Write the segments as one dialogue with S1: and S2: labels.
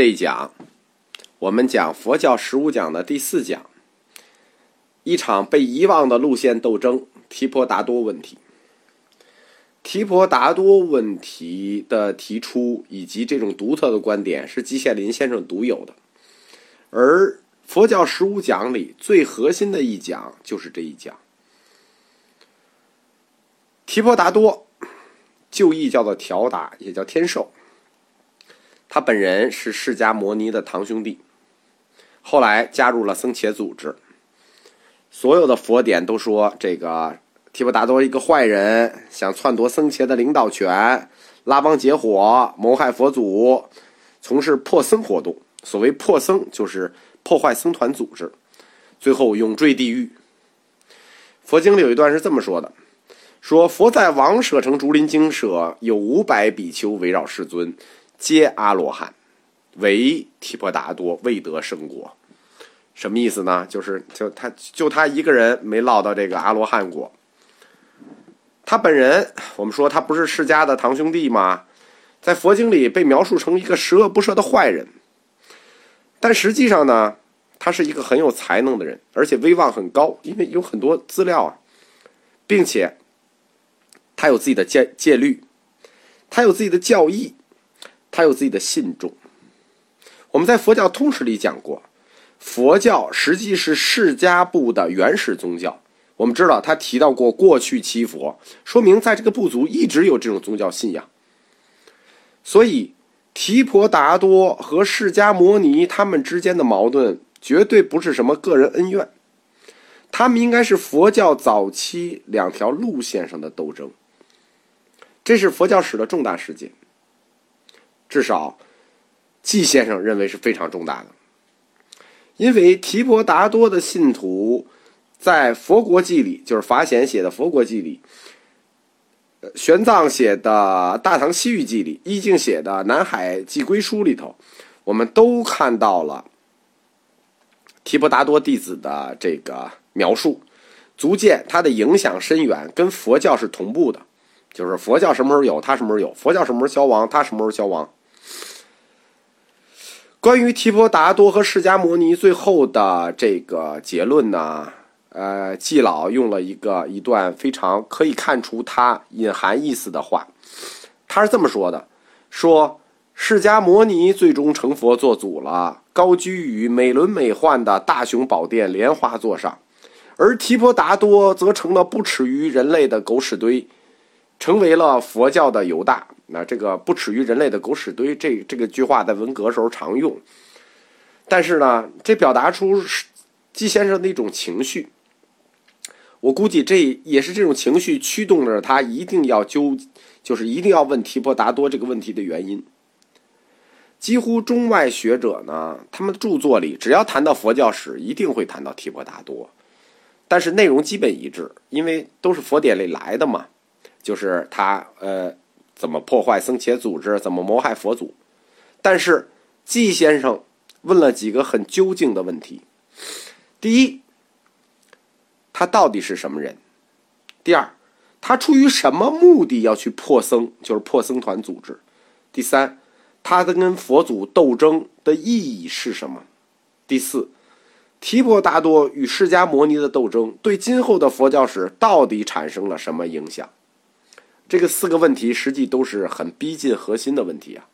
S1: 这一讲，我们讲佛教十五讲的第四讲，一场被遗忘的路线斗争——提婆达多问题。提婆达多问题的提出以及这种独特的观点是季羡林先生独有的，而佛教十五讲里最核心的一讲就是这一讲。提婆达多，旧译叫做调达，也叫天寿。他本人是释迦摩尼的堂兄弟，后来加入了僧伽组织。所有的佛典都说这个提婆达多一个坏人，想篡夺僧伽的领导权，拉帮结伙谋害佛祖，从事破僧活动。所谓破僧，就是破坏僧团组织，最后永坠地狱。佛经里有一段是这么说的：说佛在王舍城竹林精舍，有五百比丘围绕世尊。皆阿罗汉，唯提婆达多未得生果，什么意思呢？就是就他就他一个人没落到这个阿罗汉果。他本人，我们说他不是释迦的堂兄弟吗？在佛经里被描述成一个十恶不赦的坏人，但实际上呢，他是一个很有才能的人，而且威望很高，因为有很多资料啊，并且他有自己的戒戒律，他有自己的教义。他有自己的信众。我们在佛教通史里讲过，佛教实际是释迦部的原始宗教。我们知道他提到过过去七佛，说明在这个部族一直有这种宗教信仰。所以，提婆达多和释迦摩尼他们之间的矛盾绝对不是什么个人恩怨，他们应该是佛教早期两条路线上的斗争。这是佛教史的重大事件。至少，季先生认为是非常重大的，因为提婆达多的信徒在《佛国记》里，就是法显写的《佛国记》里，玄奘写的《大唐西域记》里，易净写的《南海记归书》里头，我们都看到了提婆达多弟子的这个描述，足见他的影响深远，跟佛教是同步的，就是佛教什么时候有，他什么时候有；佛教什么时候消亡，他什么时候消亡。关于提婆达多和释迦摩尼最后的这个结论呢？呃，季老用了一个一段非常可以看出他隐含意思的话，他是这么说的：说释迦摩尼最终成佛做祖了，高居于美轮美奂的大雄宝殿莲花座上，而提婆达多则成了不耻于人类的狗屎堆，成为了佛教的犹大。那这个不耻于人类的狗屎堆，这这个句话在文革时候常用。但是呢，这表达出季先生的一种情绪。我估计这也是这种情绪驱动着他一定要纠，就是一定要问提婆达多这个问题的原因。几乎中外学者呢，他们著作里只要谈到佛教史，一定会谈到提婆达多，但是内容基本一致，因为都是佛典里来的嘛，就是他呃。怎么破坏僧伽组织？怎么谋害佛祖？但是季先生问了几个很究竟的问题：第一，他到底是什么人？第二，他出于什么目的要去破僧？就是破僧团组织。第三，他的跟佛祖斗争的意义是什么？第四，提婆达多与释迦摩尼的斗争对今后的佛教史到底产生了什么影响？这个四个问题实际都是很逼近核心的问题啊。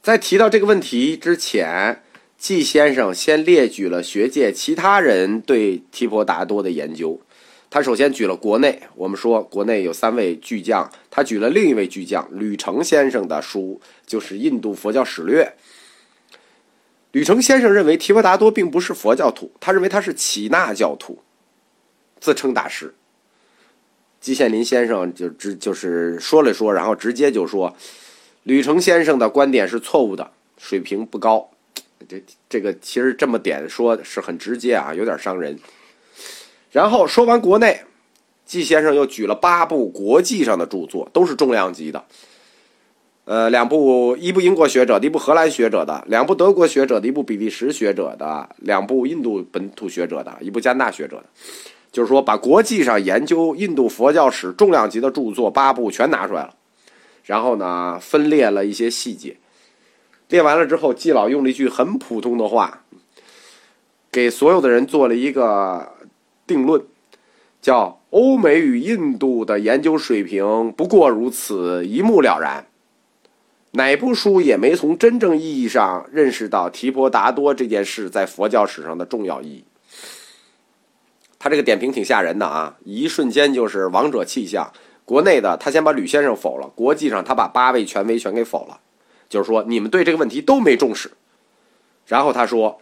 S1: 在提到这个问题之前，季先生先列举了学界其他人对提婆达多的研究。他首先举了国内，我们说国内有三位巨匠，他举了另一位巨匠吕澄先生的书，就是《印度佛教史略》。吕澄先生认为提婆达多并不是佛教徒，他认为他是耆那教徒，自称大师。季羡林先生就直就是说了说，然后直接就说，吕澄先生的观点是错误的，水平不高。这这个其实这么点说是很直接啊，有点伤人。然后说完国内，季先生又举了八部国际上的著作，都是重量级的。呃，两部一部英国学者的，一部荷兰学者的，两部德国学者的，一部比利时学者的，两部印度本土学者的，一部加拿大学者的。就是说，把国际上研究印度佛教史重量级的著作八部全拿出来了，然后呢，分裂了一些细节。列完了之后，季老用了一句很普通的话，给所有的人做了一个定论，叫“欧美与印度的研究水平不过如此，一目了然”。哪部书也没从真正意义上认识到提婆达多这件事在佛教史上的重要意义。他这个点评挺吓人的啊，一瞬间就是王者气象。国内的他先把吕先生否了，国际上他把八位权威全给否了，就是说你们对这个问题都没重视。然后他说，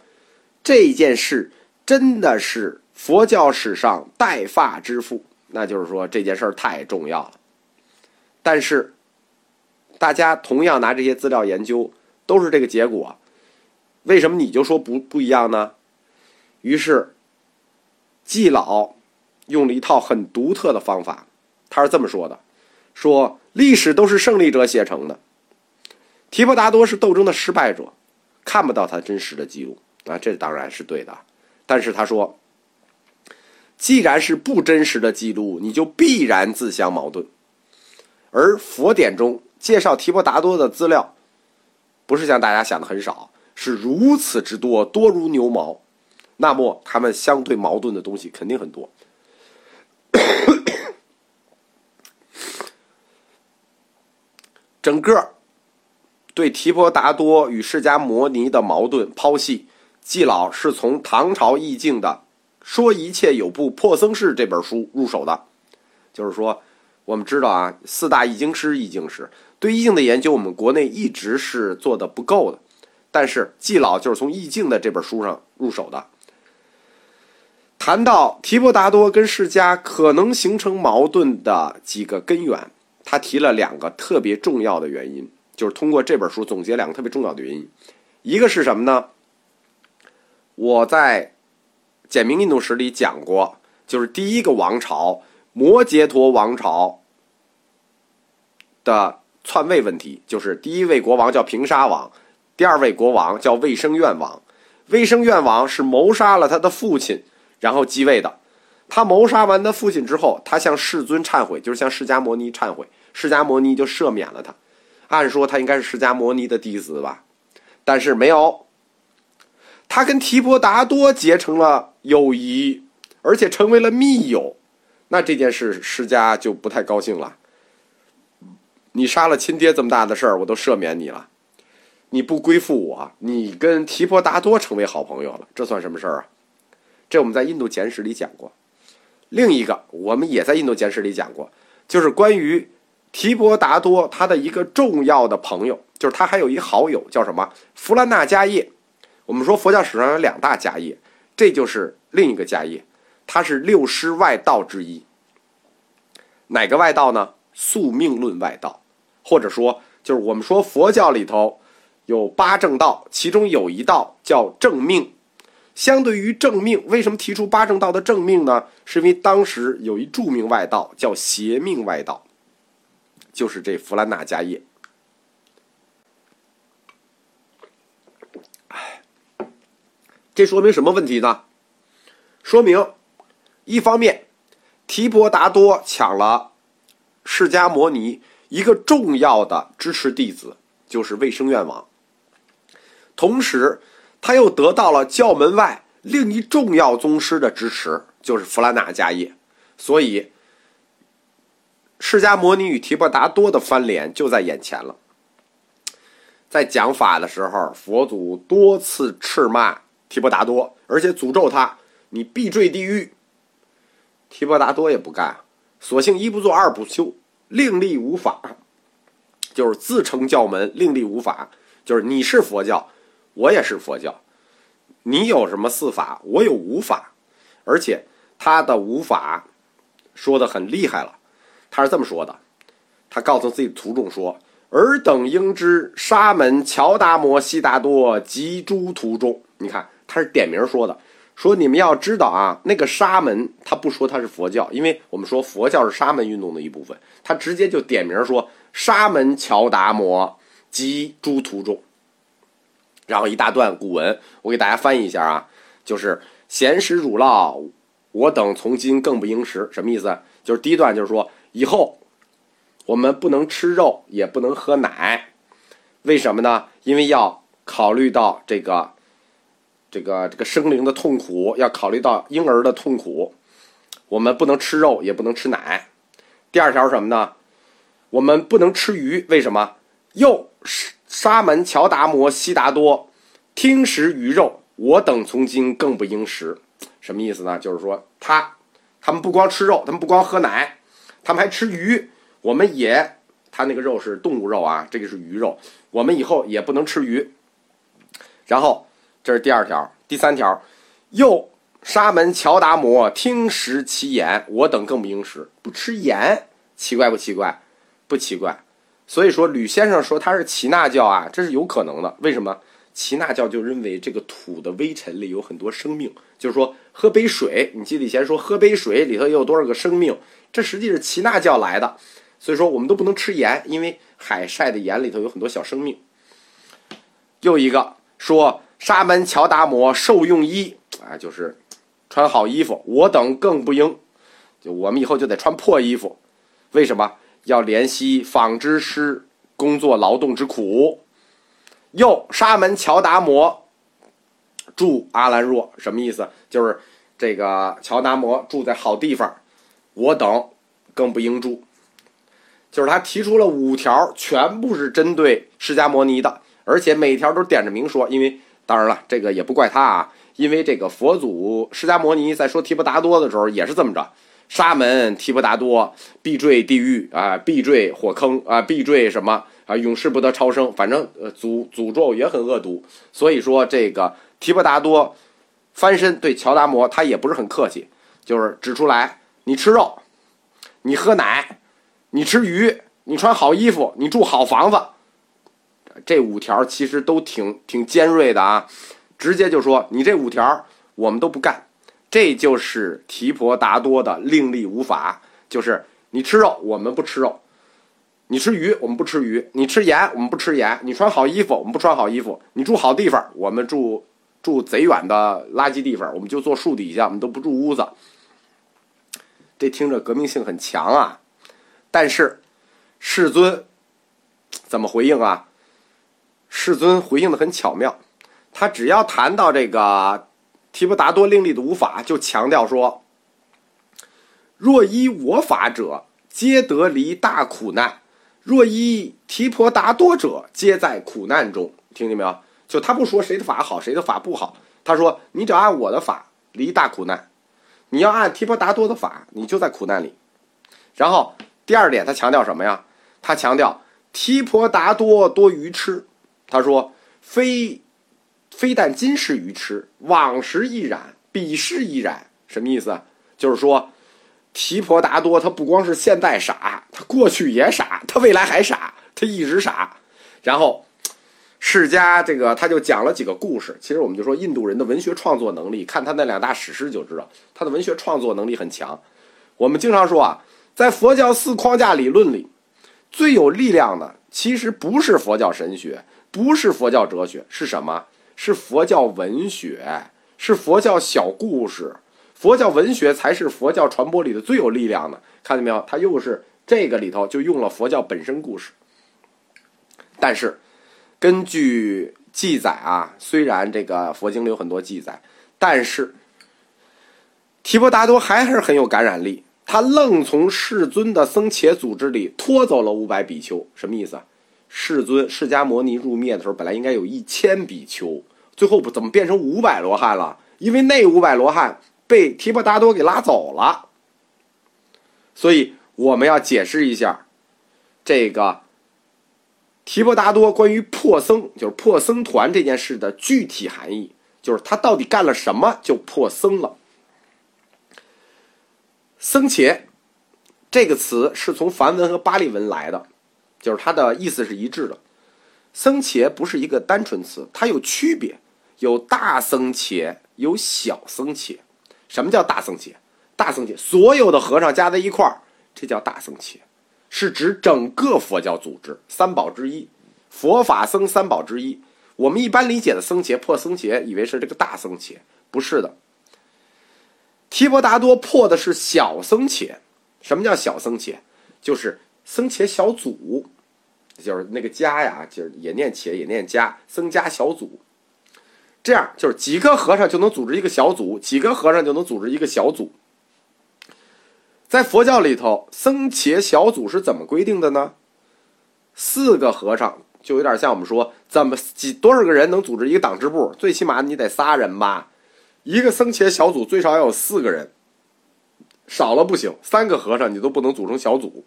S1: 这件事真的是佛教史上带发之父，那就是说这件事太重要了。但是。大家同样拿这些资料研究，都是这个结果，为什么你就说不不一样呢？于是，季老用了一套很独特的方法，他是这么说的：说历史都是胜利者写成的，提婆达多是斗争的失败者，看不到他真实的记录啊，这当然是对的。但是他说，既然是不真实的记录，你就必然自相矛盾，而佛典中。介绍提婆达多的资料，不是像大家想的很少，是如此之多，多如牛毛。那么，他们相对矛盾的东西肯定很多。整个对提婆达多与释迦摩尼的矛盾剖析，季老是从唐朝易经的《说一切有部破僧事》这本书入手的。就是说，我们知道啊，四大易经师，易经师。对易经的研究，我们国内一直是做的不够的，但是季老就是从易经的这本书上入手的。谈到提婆达多跟释迦可能形成矛盾的几个根源，他提了两个特别重要的原因，就是通过这本书总结两个特别重要的原因。一个是什么呢？我在《简明印度史》里讲过，就是第一个王朝摩羯陀王朝的。篡位问题就是第一位国王叫平沙王，第二位国王叫卫生院王。卫生院王是谋杀了他的父亲，然后继位的。他谋杀完他父亲之后，他向世尊忏悔，就是向释迦摩尼忏悔，释迦摩尼就赦免了他。按说他应该是释迦摩尼的弟子吧，但是没有。他跟提婆达多结成了友谊，而且成为了密友。那这件事释迦就不太高兴了。你杀了亲爹这么大的事儿，我都赦免你了。你不归附我，你跟提婆达多成为好朋友了，这算什么事儿啊？这我们在印度简史里讲过。另一个，我们也在印度简史里讲过，就是关于提婆达多他的一个重要的朋友，就是他还有一好友叫什么？弗兰纳迦叶。我们说佛教史上有两大迦叶，这就是另一个迦叶，他是六师外道之一。哪个外道呢？宿命论外道。或者说，就是我们说佛教里头有八正道，其中有一道叫正命。相对于正命，为什么提出八正道的正命呢？是因为当时有一著名外道叫邪命外道，就是这弗兰纳迦叶。这说明什么问题呢？说明一方面，提婆达多抢了释迦摩尼。一个重要的支持弟子就是卫生院王，同时他又得到了教门外另一重要宗师的支持，就是弗兰纳迦叶。所以，释迦摩尼与提婆达多的翻脸就在眼前了。在讲法的时候，佛祖多次斥骂提婆达多，而且诅咒他：“你必坠地狱。”提婆达多也不干，索性一不做二不休。另立无法，就是自称教门；另立无法，就是你是佛教，我也是佛教。你有什么四法，我有五法，而且他的五法说的很厉害了。他是这么说的：他告诉自己的徒众说：“尔等应知，沙门乔达摩悉达多及诸徒众。”你看，他是点名说的。说你们要知道啊，那个沙门他不说他是佛教，因为我们说佛教是沙门运动的一部分，他直接就点名说沙门乔达摩及诸徒众，然后一大段古文，我给大家翻译一下啊，就是闲食乳酪，我等从今更不应食，什么意思？就是第一段就是说以后我们不能吃肉，也不能喝奶，为什么呢？因为要考虑到这个这个这个生灵的痛苦，要考虑到婴儿的痛苦，我们不能吃肉，也不能吃奶。第二条是什么呢？我们不能吃鱼，为什么？又是沙门乔达摩悉达多听食鱼肉，我等从今更不应食。什么意思呢？就是说他他们不光吃肉，他们不光喝奶，他们还吃鱼。我们也他那个肉是动物肉啊，这个是鱼肉，我们以后也不能吃鱼。然后这是第二条，第三条，又沙门乔达摩听食其言，我等更不应食，不吃盐，奇怪不奇怪？不奇怪。所以说，吕先生说他是耆那教啊，这是有可能的。为什么？耆那教就认为这个土的微尘里有很多生命，就是说喝杯水，你记得以前说喝杯水里头也有多少个生命？这实际是耆那教来的。所以说我们都不能吃盐，因为海晒的盐里头有很多小生命。又一个说沙门乔达摩受用衣啊，就是穿好衣服，我等更不应，就我们以后就得穿破衣服。为什么？要怜惜纺织师工作劳动之苦。又沙门乔达摩住阿兰若，什么意思？就是这个乔达摩住在好地方，我等更不应住。就是他提出了五条，全部是针对释迦摩尼的，而且每条都点着名说。因为当然了，这个也不怪他啊，因为这个佛祖释迦摩尼在说提婆达多的时候也是这么着。沙门提婆达多必坠地狱啊，必坠火坑啊，必坠什么啊？永世不得超生。反正呃，诅诅咒也很恶毒。所以说，这个提婆达多翻身对乔达摩，他也不是很客气，就是指出来：你吃肉，你喝奶，你吃鱼，你穿好衣服，你住好房子。这五条其实都挺挺尖锐的啊，直接就说你这五条我们都不干。这就是提婆达多的另立无法，就是你吃肉，我们不吃肉；你吃鱼，我们不吃鱼；你吃盐，我们不吃盐；你穿好衣服，我们不穿好衣服；你住好地方，我们住住贼远的垃圾地方，我们就坐树底下，我们都不住屋子。这听着革命性很强啊！但是世尊怎么回应啊？世尊回应的很巧妙，他只要谈到这个。提婆达多另立的无法就强调说：“若依我法者，皆得离大苦难；若依提婆达多者，皆在苦难中。”听见没有？就他不说谁的法好，谁的法不好。他说：“你只要按我的法，离大苦难；你要按提婆达多的法，你就在苦难里。”然后第二点，他强调什么呀？他强调提婆达多多愚痴。他说：“非。”非但今世愚痴，往时亦然，彼世亦然。什么意思？就是说，提婆达多他不光是现在傻，他过去也傻，他未来还傻，他一直傻。然后，释迦这个他就讲了几个故事。其实我们就说，印度人的文学创作能力，看他那两大史诗就知道，他的文学创作能力很强。我们经常说啊，在佛教四框架理论里，最有力量的其实不是佛教神学，不是佛教哲学，是什么？是佛教文学，是佛教小故事，佛教文学才是佛教传播里的最有力量的。看见没有？它又是这个里头就用了佛教本身故事。但是，根据记载啊，虽然这个佛经里有很多记载，但是提婆达多还是很有感染力。他愣从世尊的僧伽组织里拖走了五百比丘，什么意思？世尊释迦牟尼入灭的时候，本来应该有一千比丘。最后不怎么变成五百罗汉了？因为那五百罗汉被提婆达多给拉走了，所以我们要解释一下这个提婆达多关于破僧，就是破僧团这件事的具体含义，就是他到底干了什么就破僧了。僧伽这个词是从梵文和巴利文来的，就是它的意思是一致的。僧伽不是一个单纯词，它有区别。有大僧伽，有小僧伽。什么叫大僧伽？大僧伽所有的和尚加在一块儿，这叫大僧伽，是指整个佛教组织三宝之一，佛法僧三宝之一。我们一般理解的僧伽破僧伽，以为是这个大僧伽，不是的。提婆达多破的是小僧伽。什么叫小僧伽？就是僧伽小组。就是那个家呀，就是也念伽也念家，僧家小组。这样就是几个和尚就能组织一个小组，几个和尚就能组织一个小组。在佛教里头，僧伽小组是怎么规定的呢？四个和尚就有点像我们说，怎么几多少个人能组织一个党支部？最起码你得仨人吧。一个僧伽小组最少要有四个人，少了不行。三个和尚你都不能组成小组。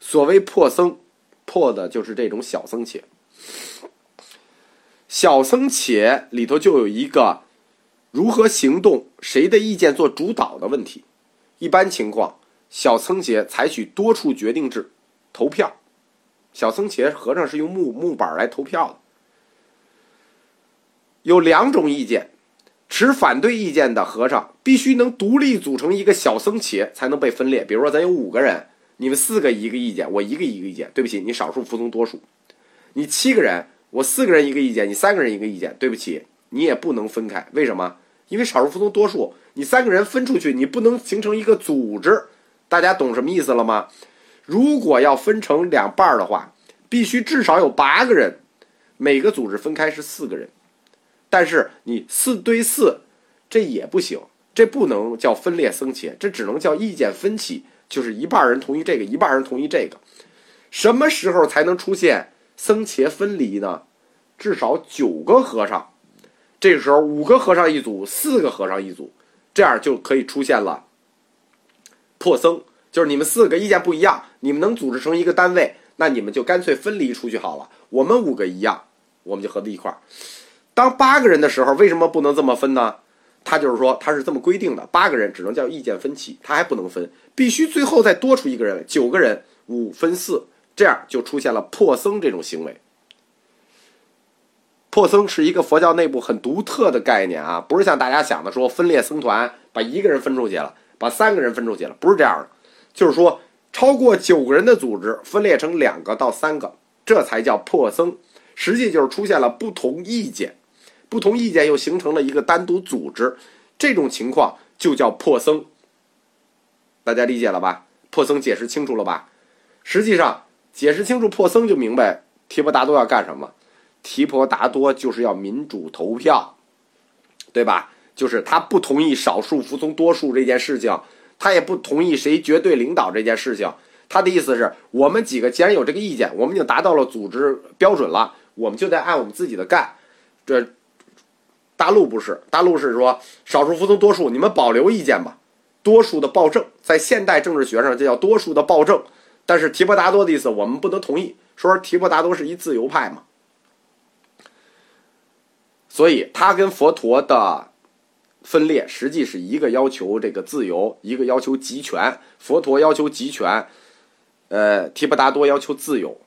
S1: 所谓破僧，破的就是这种小僧伽。小僧且里头就有一个如何行动、谁的意见做主导的问题。一般情况，小僧且采取多数决定制，投票。小僧且和尚是用木木板来投票的。有两种意见，持反对意见的和尚必须能独立组成一个小僧且，才能被分裂。比如说，咱有五个人，你们四个一个意见，我一个一个意见。对不起，你少数服从多数。你七个人。我四个人一个意见，你三个人一个意见，对不起，你也不能分开。为什么？因为少数服从多数，你三个人分出去，你不能形成一个组织。大家懂什么意思了吗？如果要分成两半儿的话，必须至少有八个人，每个组织分开是四个人。但是你四对四，这也不行，这不能叫分裂僧切，这只能叫意见分歧，就是一半人同意这个，一半人同意这个。什么时候才能出现？僧伽分离呢，至少九个和尚，这时候五个和尚一组，四个和尚一组，这样就可以出现了破僧，就是你们四个意见不一样，你们能组织成一个单位，那你们就干脆分离出去好了。我们五个一样，我们就合在一块儿。当八个人的时候，为什么不能这么分呢？他就是说他是这么规定的，八个人只能叫意见分歧，他还不能分，必须最后再多出一个人，九个人五分四。这样就出现了破僧这种行为。破僧是一个佛教内部很独特的概念啊，不是像大家想的说分裂僧团，把一个人分出去了，把三个人分出去了，不是这样的。就是说，超过九个人的组织分裂成两个到三个，这才叫破僧。实际就是出现了不同意见，不同意见又形成了一个单独组织，这种情况就叫破僧。大家理解了吧？破僧解释清楚了吧？实际上。解释清楚破僧就明白提婆达多要干什么？提婆达多就是要民主投票，对吧？就是他不同意少数服从多数这件事情，他也不同意谁绝对领导这件事情。他的意思是我们几个既然有这个意见，我们已经达到了组织标准了，我们就得按我们自己的干。这大陆不是，大陆是说少数服从多数，你们保留意见吧。多数的暴政，在现代政治学上，这叫多数的暴政。但是提婆达多的意思我们不能同意，说提婆达多是一自由派嘛，所以他跟佛陀的分裂实际是一个要求这个自由，一个要求集权。佛陀要求集权，呃，提婆达多要求自由。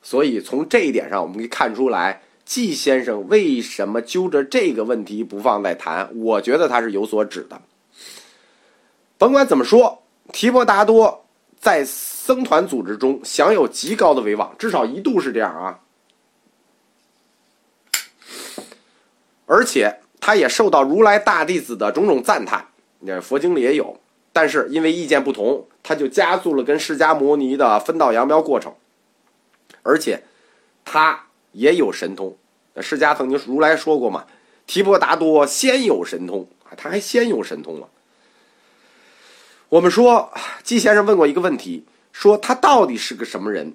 S1: 所以从这一点上，我们可以看出来，季先生为什么揪着这个问题不放在谈？我觉得他是有所指的。甭管怎么说，提婆达多。在僧团组织中享有极高的威望，至少一度是这样啊。而且他也受到如来大弟子的种种赞叹，那佛经里也有。但是因为意见不同，他就加速了跟释迦牟尼的分道扬镳过程。而且他也有神通，释迦曾经如来说过嘛：“提婆达多先有神通，他还先有神通了。”我们说，季先生问过一个问题，说他到底是个什么人？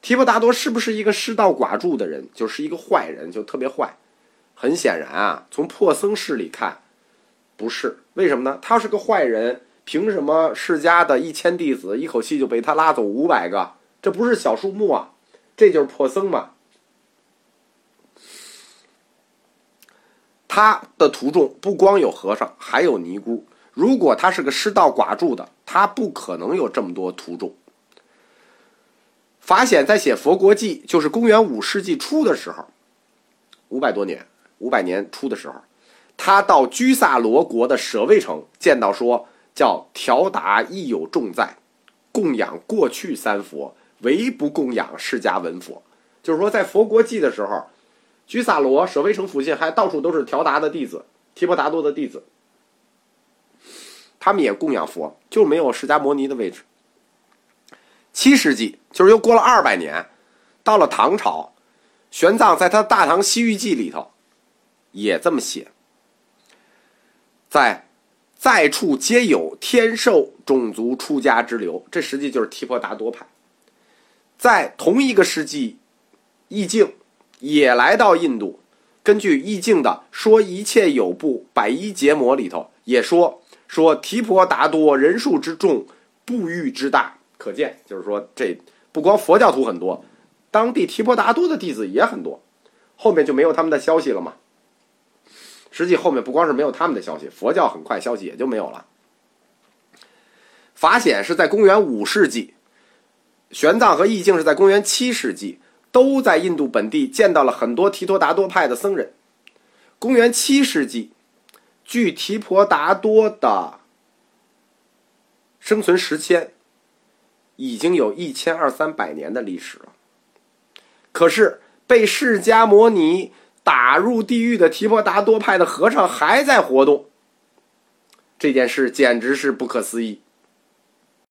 S1: 提婆达多是不是一个失道寡助的人？就是一个坏人，就特别坏。很显然啊，从破僧事里看，不是。为什么呢？他是个坏人，凭什么释迦的一千弟子一口气就被他拉走五百个？这不是小数目啊，这就是破僧嘛。他的徒众不光有和尚，还有尼姑。如果他是个失道寡助的，他不可能有这么多徒众。法显在写《佛国记》，就是公元五世纪初的时候，五百多年，五百年初的时候，他到居萨罗国的舍卫城，见到说叫调达亦有重在，供养过去三佛，唯不供养释迦文佛。就是说，在《佛国记》的时候，居萨罗舍卫城附近还到处都是调达的弟子，提婆达多的弟子。他们也供养佛，就没有释迦摩尼的位置。七世纪就是又过了二百年，到了唐朝，玄奘在他《大唐西域记》里头也这么写，在在处皆有天授种族出家之流，这实际就是提婆达多派。在同一个世纪，易经也来到印度。根据易经的说，一切有部百一结魔里头也说说提婆达多人数之众，布域之大，可见就是说这不光佛教徒很多，当地提婆达多的弟子也很多。后面就没有他们的消息了嘛。实际后面不光是没有他们的消息，佛教很快消息也就没有了。法显是在公元五世纪。玄奘和义净是在公元七世纪，都在印度本地见到了很多提婆达多派的僧人。公元七世纪，据提婆达多的生存时间已经有一千二三百年的历史了。可是被释迦摩尼打入地狱的提婆达多派的和尚还在活动，这件事简直是不可思议。